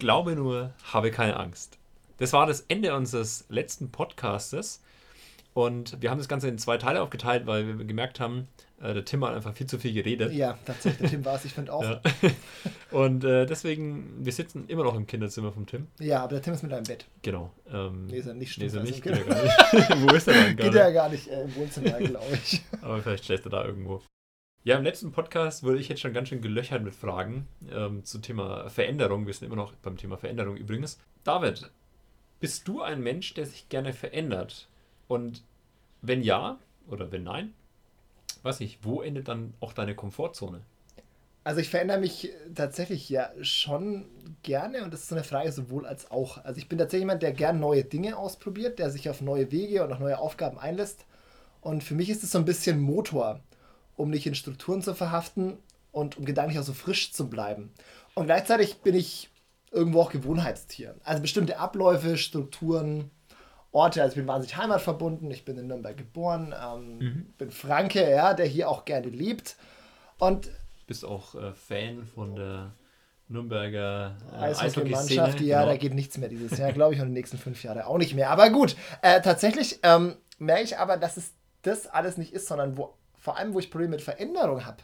glaube nur, habe keine Angst. Das war das Ende unseres letzten Podcastes. Und wir haben das Ganze in zwei Teile aufgeteilt, weil wir gemerkt haben, äh, der Tim hat einfach viel zu viel geredet. Ja, tatsächlich, der Tim war es, ich finde auch. Ja. Und äh, deswegen, wir sitzen immer noch im Kinderzimmer vom Tim. Ja, aber der Tim ist mit einem Bett. Genau. Ähm, nee, ist er nicht. Nee, ist er nicht. Geht er gar nicht. Wo ist er dann gerade? Geht er gar nicht äh, im Wohnzimmer, glaube ich. aber vielleicht schläft er da irgendwo. Ja, im letzten Podcast wurde ich jetzt schon ganz schön gelöchert mit Fragen ähm, zum Thema Veränderung. Wir sind immer noch beim Thema Veränderung übrigens. David, bist du ein Mensch, der sich gerne verändert? Und wenn ja oder wenn nein, weiß ich, wo endet dann auch deine Komfortzone? Also ich verändere mich tatsächlich ja schon gerne und das ist so eine Frage sowohl als auch. Also ich bin tatsächlich jemand, der gerne neue Dinge ausprobiert, der sich auf neue Wege und auf neue Aufgaben einlässt. Und für mich ist es so ein bisschen Motor um nicht in Strukturen zu verhaften und um gedanklich auch so frisch zu bleiben. Und gleichzeitig bin ich irgendwo auch Gewohnheitstier. Also bestimmte Abläufe, Strukturen, Orte. Also ich bin wahnsinnig heimatverbunden. Ich bin in Nürnberg geboren, ähm, mhm. bin Franke, ja, der hier auch gerne lebt. Und bist auch äh, Fan von der Nürnberger äh, Eishockey-Mannschaft. Eishockey ja, genau. da geht nichts mehr dieses Jahr, glaube ich, und die nächsten fünf Jahre auch nicht mehr. Aber gut, äh, tatsächlich ähm, merke ich aber, dass es das alles nicht ist, sondern wo vor allem, wo ich Probleme mit Veränderung habe,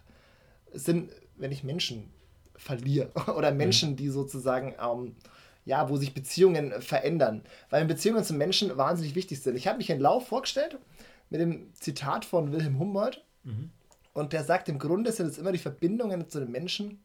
sind, wenn ich Menschen verliere oder. Menschen, mhm. die sozusagen, ähm, ja, wo sich Beziehungen verändern. Weil Beziehungen zu Menschen wahnsinnig wichtig sind. Ich habe mich in Lauf vorgestellt mit dem Zitat von Wilhelm Humboldt. Mhm. Und der sagt, im Grunde sind es immer die Verbindungen zu den Menschen,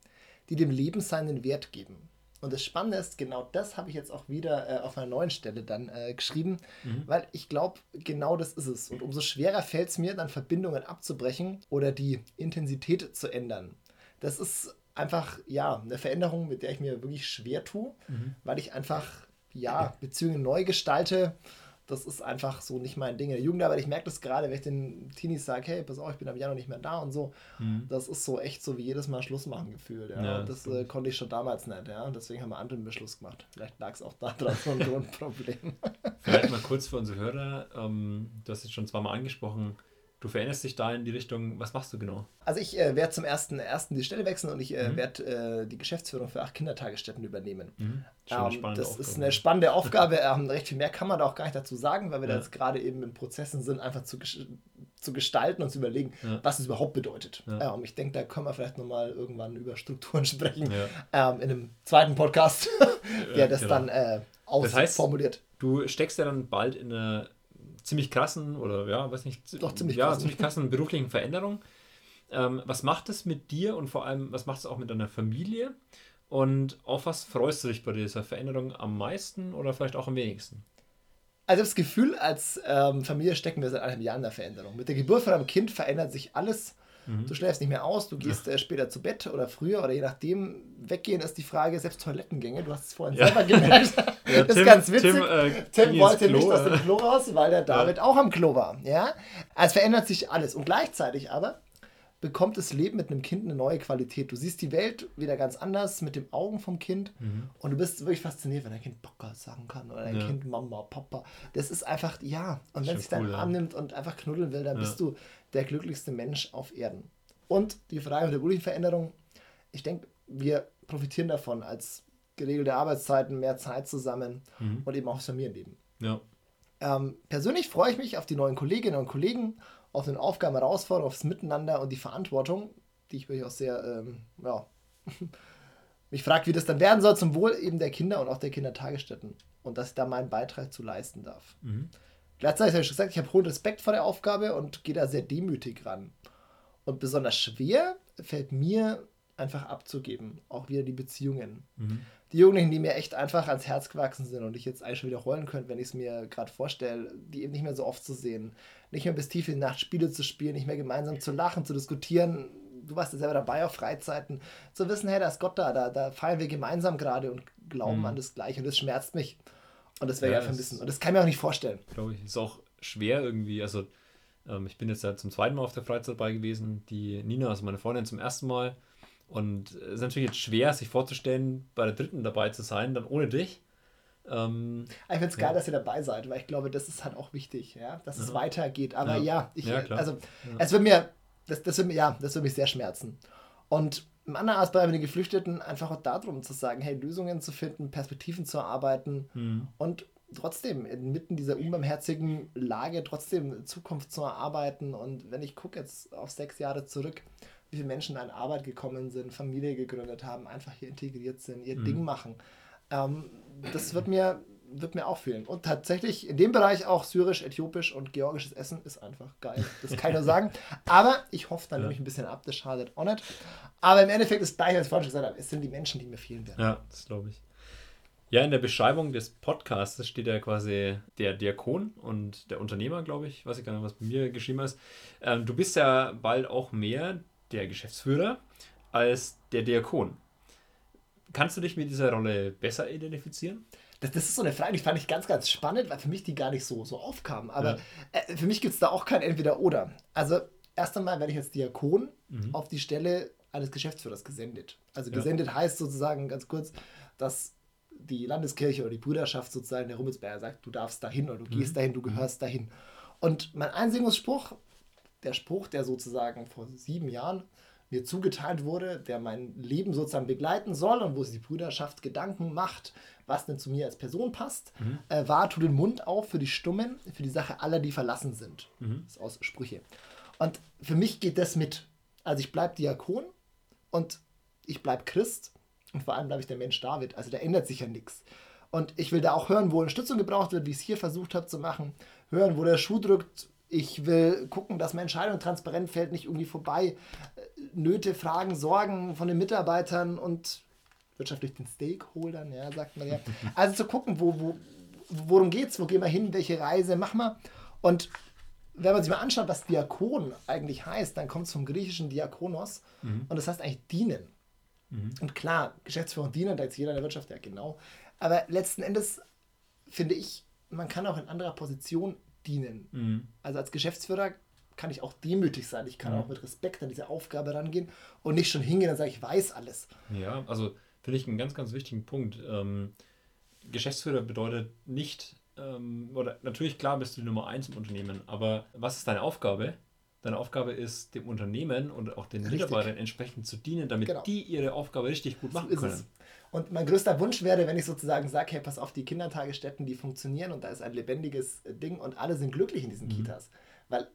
die dem Leben seinen Wert geben. Und das Spannende ist, genau das habe ich jetzt auch wieder äh, auf einer neuen Stelle dann äh, geschrieben, mhm. weil ich glaube, genau das ist es. Und umso schwerer fällt es mir, dann Verbindungen abzubrechen oder die Intensität zu ändern. Das ist einfach, ja, eine Veränderung, mit der ich mir wirklich schwer tue, mhm. weil ich einfach, ja, Beziehungen neu gestalte das ist einfach so nicht mein Ding in der Jugendarbeit. Ich merke das gerade, wenn ich den Teenies sage, hey, pass auf, ich bin am Januar nicht mehr da und so. Mhm. Das ist so echt so wie jedes Mal Schluss machen gefühlt. Ja. ja das äh, konnte ich schon damals nicht. Ja. Und deswegen haben wir anderen Beschluss gemacht. Vielleicht lag es auch da dran, so ein Grundproblem. Vielleicht mal kurz für unsere Hörer. Ähm, du hast es schon zweimal angesprochen. Du veränderst dich da in die Richtung, was machst du genau? Also ich äh, werde zum ersten, ersten die Stelle wechseln und ich äh, mhm. werde äh, die Geschäftsführung für acht Kindertagesstätten übernehmen. Mhm. Ähm, das Aufgabe. ist eine spannende Aufgabe. Ähm, recht viel mehr kann man da auch gar nicht dazu sagen, weil wir ja. da jetzt gerade eben in Prozessen sind, einfach zu, zu gestalten und zu überlegen, ja. was es überhaupt bedeutet. Ja. Ähm, ich denke, da können wir vielleicht nochmal irgendwann über Strukturen sprechen. Ähm, in einem zweiten Podcast, der das genau. dann äh, ausformuliert. Das heißt, du steckst ja dann bald in eine ziemlich krassen oder ja, weiß nicht, Doch, ziemlich, ja, krassen. ziemlich krassen beruflichen Veränderungen. Ähm, was macht es mit dir und vor allem, was macht es auch mit deiner Familie? Und auf was freust du dich bei dieser Veränderung am meisten oder vielleicht auch am wenigsten? Also das Gefühl, als ähm, Familie stecken wir seit einem Jahr in der Veränderung. Mit der Geburt von einem Kind verändert sich alles Mhm. Du schläfst nicht mehr aus, du gehst äh, später zu Bett oder früher oder je nachdem. Weggehen ist die Frage, selbst Toilettengänge, du hast es vorhin ja. selber gemerkt. ja, das Tim, ist ganz witzig. Tim, äh, Tim wollte Klo, nicht aus dem Klo raus, weil der David ja. auch am Klo war. Ja? Also verändert sich alles. Und gleichzeitig aber bekommt das Leben mit einem Kind eine neue Qualität. Du siehst die Welt wieder ganz anders mit den Augen vom Kind mhm. und du bist wirklich fasziniert, wenn dein Kind Bocker sagen kann oder dein ja. Kind Mama, Papa. Das ist einfach, ja. Und wenn es cool, deinen ja. Arm nimmt und einfach knuddeln will, dann ja. bist du der glücklichste Mensch auf Erden. Und die Frage der beruflichen Veränderung, ich denke, wir profitieren davon als geregelte Arbeitszeiten, mehr Zeit zusammen mhm. und eben auch das Familienleben. Ja. Ähm, persönlich freue ich mich auf die neuen Kolleginnen und Kollegen auf den Aufgaben, Herausforderungen, aufs Miteinander und die Verantwortung, die ich wirklich auch sehr, ähm, ja, mich fragt, wie das dann werden soll zum Wohl eben der Kinder und auch der Kindertagesstätten und dass ich da meinen Beitrag zu leisten darf. Mhm. Gleichzeitig habe ich schon gesagt, ich habe hohen Respekt vor der Aufgabe und gehe da sehr demütig ran. Und besonders schwer fällt mir einfach abzugeben, auch wieder die Beziehungen. Mhm die Jugendlichen, die mir echt einfach ans Herz gewachsen sind und ich jetzt eigentlich schon wiederholen könnte, wenn ich es mir gerade vorstelle, die eben nicht mehr so oft zu sehen, nicht mehr bis tief in die Nacht Spiele zu spielen, nicht mehr gemeinsam zu lachen, zu diskutieren. Du warst ja selber dabei auf Freizeiten, zu wissen, hey, da ist Gott da, da, da feiern wir gemeinsam gerade und glauben mhm. an das Gleiche und das schmerzt mich. Und das wäre ja, ja vermissen. Und das kann ich mir auch nicht vorstellen. Glaube ich, ist auch schwer irgendwie. Also, ähm, ich bin jetzt ja zum zweiten Mal auf der Freizeit dabei gewesen. Die Nina, also meine Freundin, zum ersten Mal. Und es ist natürlich jetzt schwer, sich vorzustellen, bei der dritten dabei zu sein, dann ohne dich. Ähm, ich finde es geil, ja. dass ihr dabei seid, weil ich glaube, das ist halt auch wichtig, ja, dass ja. es weitergeht. Aber ja, ich, also es wird mir, das, das wird mir, ja, das wird mich sehr schmerzen. Und im anderen Aspekt bei den Geflüchteten einfach auch darum zu sagen, hey, Lösungen zu finden, Perspektiven zu erarbeiten mhm. und trotzdem inmitten dieser unbarmherzigen Lage trotzdem Zukunft zu erarbeiten. Und wenn ich gucke jetzt auf sechs Jahre zurück, wie viele Menschen an Arbeit gekommen sind, Familie gegründet haben, einfach hier integriert sind, ihr mhm. Ding machen, ähm, das wird mir, wird mir auch fehlen. Und tatsächlich in dem Bereich auch syrisch, äthiopisch und georgisches Essen ist einfach geil. Das kann ich nur sagen. Aber ich hoffe, dann ja. nehme ich ein bisschen ab, das schadet auch nicht. Aber im Endeffekt ist gleich, als ich vorhin schon gesagt habe, es sind die Menschen, die mir fehlen werden. Ja, das glaube ich. Ja, in der Beschreibung des Podcasts steht ja quasi der Diakon und der Unternehmer, glaube ich. Weiß ich gar nicht, was bei mir geschrieben ist. Ähm, du bist ja bald auch mehr der Geschäftsführer als der Diakon. Kannst du dich mit dieser Rolle besser identifizieren? Das, das ist so eine Frage, die fand ich ganz, ganz spannend, weil für mich die gar nicht so, so aufkam. Aber ja. äh, für mich gibt es da auch kein Entweder-Oder. Also, erst einmal werde ich als Diakon mhm. auf die Stelle eines Geschäftsführers gesendet. Also, gesendet ja. heißt sozusagen ganz kurz, dass die Landeskirche oder die Brüderschaft sozusagen der Rummelsberger sagt, du darfst dahin oder du mhm. gehst dahin, du gehörst dahin. Und mein Einsingungsspruch, der Spruch, der sozusagen vor sieben Jahren mir zugeteilt wurde, der mein Leben sozusagen begleiten soll und wo sich die Brüderschaft Gedanken macht, was denn zu mir als Person passt, mhm. äh, war, tu den Mund auf für die Stummen, für die Sache aller, die verlassen sind. Mhm. Das ist aus Sprüche. Und für mich geht das mit. Also ich bleibe Diakon und ich bleibe Christ und vor allem bleibe ich der Mensch David. Also da ändert sich ja nichts. Und ich will da auch hören, wo Unterstützung gebraucht wird, wie ich es hier versucht habe zu machen. Hören, wo der Schuh drückt. Ich will gucken, dass meine Entscheidung transparent fällt, nicht irgendwie vorbei. Äh, Nöte, Fragen, Sorgen von den Mitarbeitern und wirtschaftlich den Stakeholdern, ja, sagt man ja. Also zu gucken, wo, wo, worum geht's, wo gehen wir hin, welche Reise machen wir. Und wenn man sich mal anschaut, was Diakon eigentlich heißt, dann kommt es vom griechischen Diakonos mhm. und das heißt eigentlich dienen. Mhm. Und klar, Geschäftsführung dienen, da ist jeder in der Wirtschaft, ja genau. Aber letzten Endes finde ich, man kann auch in anderer Position dienen. Mhm. Also als Geschäftsführer kann ich auch demütig sein. Ich kann mhm. auch mit Respekt an diese Aufgabe rangehen und nicht schon hingehen und sagen, ich weiß alles. Ja, also finde ich einen ganz, ganz wichtigen Punkt. Ähm, Geschäftsführer bedeutet nicht, ähm, oder natürlich klar bist du die Nummer eins im Unternehmen, aber was ist deine Aufgabe? Deine Aufgabe ist, dem Unternehmen und auch den richtig. Mitarbeitern entsprechend zu dienen, damit genau. die ihre Aufgabe richtig gut machen so können. Es. Und mein größter Wunsch wäre, wenn ich sozusagen sage, hey, pass auf, die Kindertagesstätten, die funktionieren und da ist ein lebendiges Ding und alle sind glücklich in diesen mhm. Kitas. Weil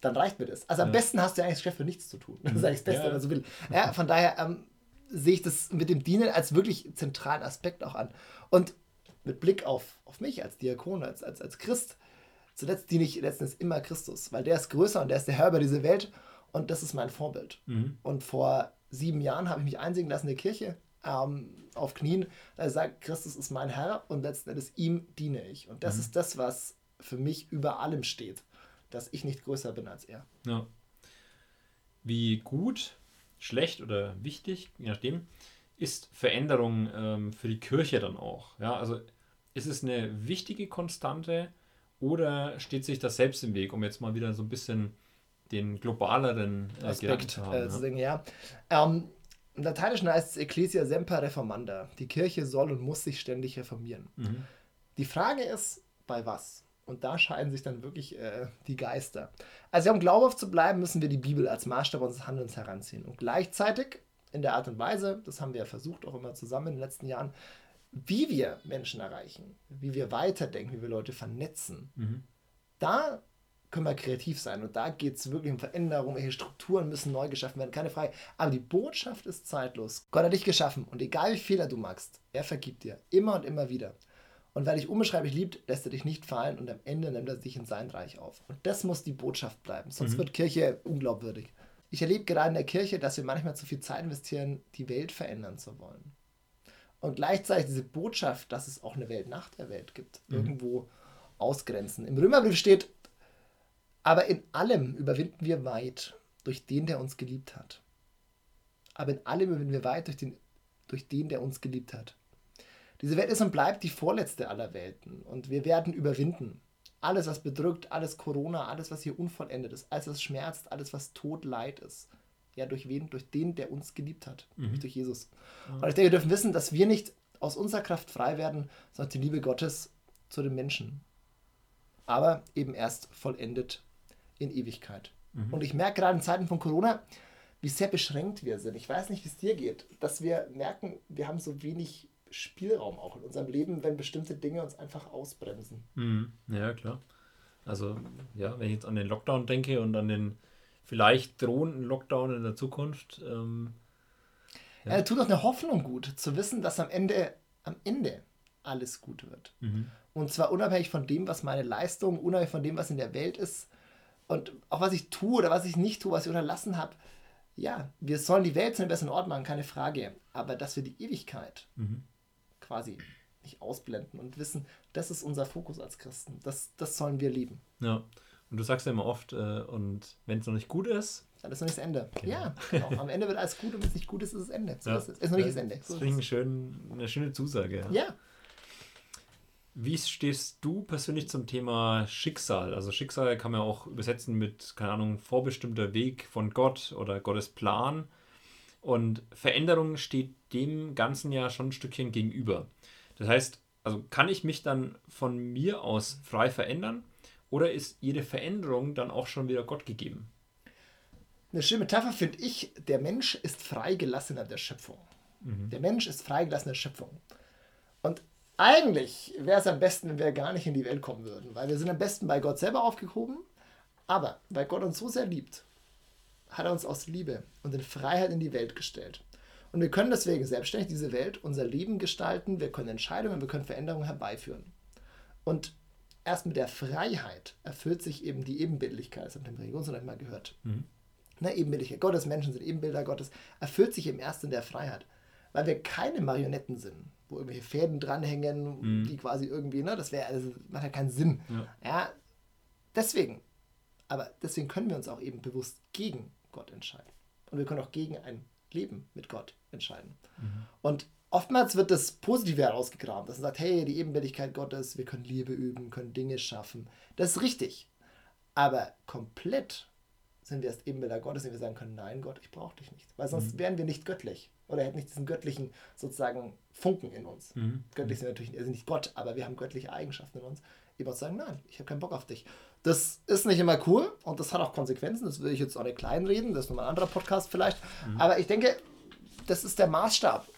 dann reicht mir das. Also am ja. besten hast du ja eigentlich Geschäft für nichts zu tun. Das ist eigentlich das Beste, ja. wenn man so will. Ja, von daher ähm, sehe ich das mit dem Dienen als wirklich zentralen Aspekt auch an. Und mit Blick auf, auf mich als Diakon, als, als, als Christ, zuletzt diene ich letztens immer Christus, weil der ist größer und der ist der Herr über diese Welt und das ist mein Vorbild. Mhm. Und vor sieben Jahren habe ich mich einsingen lassen in der Kirche ähm, auf Knien, da sagt, Christus ist mein Herr und letzten Endes ihm diene ich. Und das mhm. ist das, was für mich über allem steht, dass ich nicht größer bin als er. Ja. Wie gut, schlecht oder wichtig, je nachdem, ist Veränderung ähm, für die Kirche dann auch. Ja, also ist es eine wichtige Konstante oder steht sich das selbst im Weg, um jetzt mal wieder so ein bisschen den globaleren äh, Aspekt zu haben? Äh, zu sagen, ja. Ähm, Im Lateinischen heißt es Ecclesia semper reformanda. Die Kirche soll und muss sich ständig reformieren. Mhm. Die Frage ist, bei was? Und da scheiden sich dann wirklich äh, die Geister. Also um glaubhaft zu bleiben, müssen wir die Bibel als Maßstab unseres Handelns heranziehen. Und gleichzeitig, in der Art und Weise, das haben wir ja versucht auch immer zusammen in den letzten Jahren, wie wir Menschen erreichen, wie wir weiterdenken, wie wir Leute vernetzen, mhm. da können wir kreativ sein. Und da geht es wirklich um Veränderung, welche Strukturen müssen neu geschaffen werden, keine Frage. Aber die Botschaft ist zeitlos. Gott hat dich geschaffen und egal wie Fehler du machst, er vergibt dir. Immer und immer wieder. Und weil dich unbeschreiblich liebt, lässt er dich nicht fallen und am Ende nimmt er sich in sein Reich auf. Und das muss die Botschaft bleiben, sonst mhm. wird Kirche unglaubwürdig. Ich erlebe gerade in der Kirche, dass wir manchmal zu viel Zeit investieren, die Welt verändern zu wollen und gleichzeitig diese Botschaft, dass es auch eine Welt nach der Welt gibt, mhm. irgendwo ausgrenzen. Im Römerbrief steht, aber in allem überwinden wir weit durch den, der uns geliebt hat. Aber in allem überwinden wir weit durch den, durch den, der uns geliebt hat. Diese Welt ist und bleibt die vorletzte aller Welten und wir werden überwinden. Alles, was bedrückt, alles Corona, alles, was hier unvollendet ist, alles, was schmerzt, alles, was Tod, Leid ist, ja, durch wen? Durch den, der uns geliebt hat. Mhm. Durch Jesus. Und ich denke, wir dürfen wissen, dass wir nicht aus unserer Kraft frei werden, sondern die Liebe Gottes zu den Menschen. Aber eben erst vollendet in Ewigkeit. Mhm. Und ich merke gerade in Zeiten von Corona, wie sehr beschränkt wir sind. Ich weiß nicht, wie es dir geht, dass wir merken, wir haben so wenig Spielraum auch in unserem Leben, wenn bestimmte Dinge uns einfach ausbremsen. Mhm. Ja, klar. Also, ja, wenn ich jetzt an den Lockdown denke und an den vielleicht drohenden Lockdown in der Zukunft. Ähm, ja. ja, tut doch eine Hoffnung gut, zu wissen, dass am Ende, am Ende alles gut wird. Mhm. Und zwar unabhängig von dem, was meine Leistung, unabhängig von dem, was in der Welt ist und auch was ich tue oder was ich nicht tue, was ich unterlassen habe. Ja, wir sollen die Welt zu einem besseren Ort machen, keine Frage. Aber dass wir die Ewigkeit mhm. quasi nicht ausblenden und wissen, das ist unser Fokus als Christen. Das, das sollen wir lieben. Ja. Und du sagst ja immer oft, äh, und wenn es noch nicht gut ist, dann ist noch nicht das Ende. Genau. Ja, genau. Am Ende wird alles gut und wenn es nicht gut ist, ist es Ende. So ja. ist es. Ist noch nicht das Ende. So das finde ich schön, eine schöne Zusage. Ja. ja. Wie stehst du persönlich zum Thema Schicksal? Also Schicksal kann man auch übersetzen mit, keine Ahnung, vorbestimmter Weg von Gott oder Gottes Plan. Und Veränderung steht dem Ganzen ja schon ein Stückchen gegenüber. Das heißt, also kann ich mich dann von mir aus frei verändern oder ist jede Veränderung dann auch schon wieder Gott gegeben? Eine schöne Metapher finde ich, der Mensch ist freigelassen an der Schöpfung. Mhm. Der Mensch ist freigelassen in der Schöpfung. Und eigentlich wäre es am besten, wenn wir gar nicht in die Welt kommen würden, weil wir sind am besten bei Gott selber aufgehoben. Aber weil Gott uns so sehr liebt, hat er uns aus Liebe und in Freiheit in die Welt gestellt. Und wir können deswegen selbstständig diese Welt, unser Leben gestalten, wir können Entscheidungen, wir können Veränderungen herbeiführen. Und erst mit der Freiheit erfüllt sich eben die Ebenbildlichkeit, das haben wir im Religionsunterricht mal gehört. Mhm. Ne, Ebenbildlichkeit Gottes, Menschen sind Ebenbilder Gottes, erfüllt sich eben erst in der Freiheit. Weil wir keine Marionetten sind, wo irgendwelche Fäden dranhängen, mhm. die quasi irgendwie, ne, das wäre, also, macht ja keinen Sinn. Ja. ja, deswegen, aber deswegen können wir uns auch eben bewusst gegen Gott entscheiden. Und wir können auch gegen ein Leben mit Gott entscheiden. Mhm. Und oftmals wird das Positive herausgegraben, dass man sagt, hey, die Ebenbildlichkeit Gottes, wir können Liebe üben, können Dinge schaffen. Das ist richtig. Aber komplett sind wir erst Ebenbilder Gottes, wenn wir sagen können, nein, Gott, ich brauche dich nicht. Weil sonst mhm. wären wir nicht göttlich. Oder hätten nicht diesen göttlichen sozusagen Funken in uns. Mhm. Göttlich sind natürlich also nicht Gott, aber wir haben göttliche Eigenschaften in uns. Eben auch sagen, nein, ich habe keinen Bock auf dich. Das ist nicht immer cool und das hat auch Konsequenzen. Das will ich jetzt auch nicht kleinreden. Das ist nochmal ein anderer Podcast vielleicht. Mhm. Aber ich denke, das ist der Maßstab.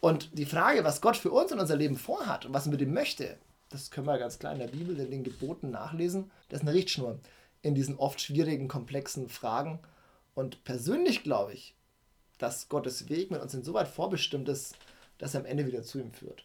Und die Frage, was Gott für uns in unser Leben vorhat und was er mit ihm möchte, das können wir ganz klar in der Bibel, in den Geboten nachlesen. Das ist eine Richtschnur in diesen oft schwierigen, komplexen Fragen. Und persönlich glaube ich, dass Gottes Weg mit uns insoweit vorbestimmt ist, dass er am Ende wieder zu ihm führt.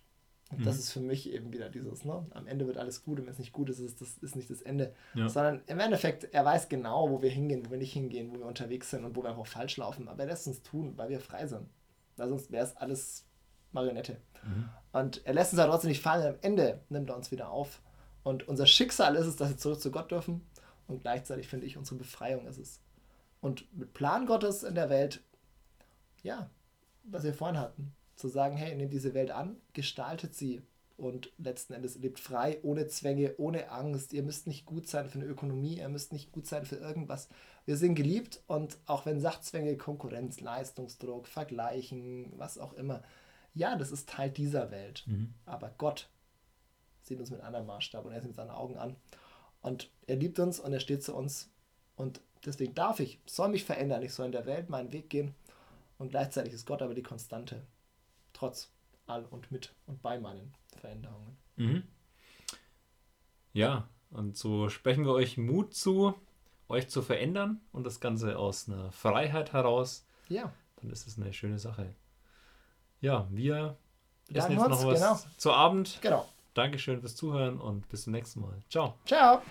Und mhm. das ist für mich eben wieder dieses, ne? am Ende wird alles gut und wenn es nicht gut ist, ist das ist nicht das Ende. Ja. Sondern im Endeffekt, er weiß genau, wo wir hingehen, wo wir nicht hingehen, wo wir unterwegs sind und wo wir einfach falsch laufen. Aber er lässt uns tun, weil wir frei sind. Weil sonst wäre es alles Marionette. Mhm. Und er lässt uns aber trotzdem nicht fallen. Am Ende nimmt er uns wieder auf. Und unser Schicksal ist es, dass wir zurück zu Gott dürfen. Und gleichzeitig finde ich, unsere Befreiung ist es. Und mit Plan Gottes in der Welt, ja, was wir vorhin hatten, zu sagen, hey, nehmt diese Welt an, gestaltet sie und letzten Endes lebt frei, ohne Zwänge, ohne Angst. Ihr müsst nicht gut sein für eine Ökonomie, ihr müsst nicht gut sein für irgendwas. Wir sind geliebt und auch wenn Sachzwänge, Konkurrenz, Leistungsdruck, Vergleichen, was auch immer, ja, das ist Teil dieser Welt. Mhm. Aber Gott sieht uns mit einem Maßstab und er sieht mit seinen Augen an. Und er liebt uns und er steht zu uns. Und deswegen darf ich, soll mich verändern, ich soll in der Welt meinen Weg gehen. Und gleichzeitig ist Gott aber die Konstante trotz all und mit und bei meinen Veränderungen. Mhm. Ja, und so sprechen wir euch Mut zu, euch zu verändern und das Ganze aus einer Freiheit heraus. Ja. Dann ist es eine schöne Sache. Ja, wir essen jetzt noch was genau. zu Abend. Genau. Dankeschön fürs Zuhören und bis zum nächsten Mal. Ciao. Ciao.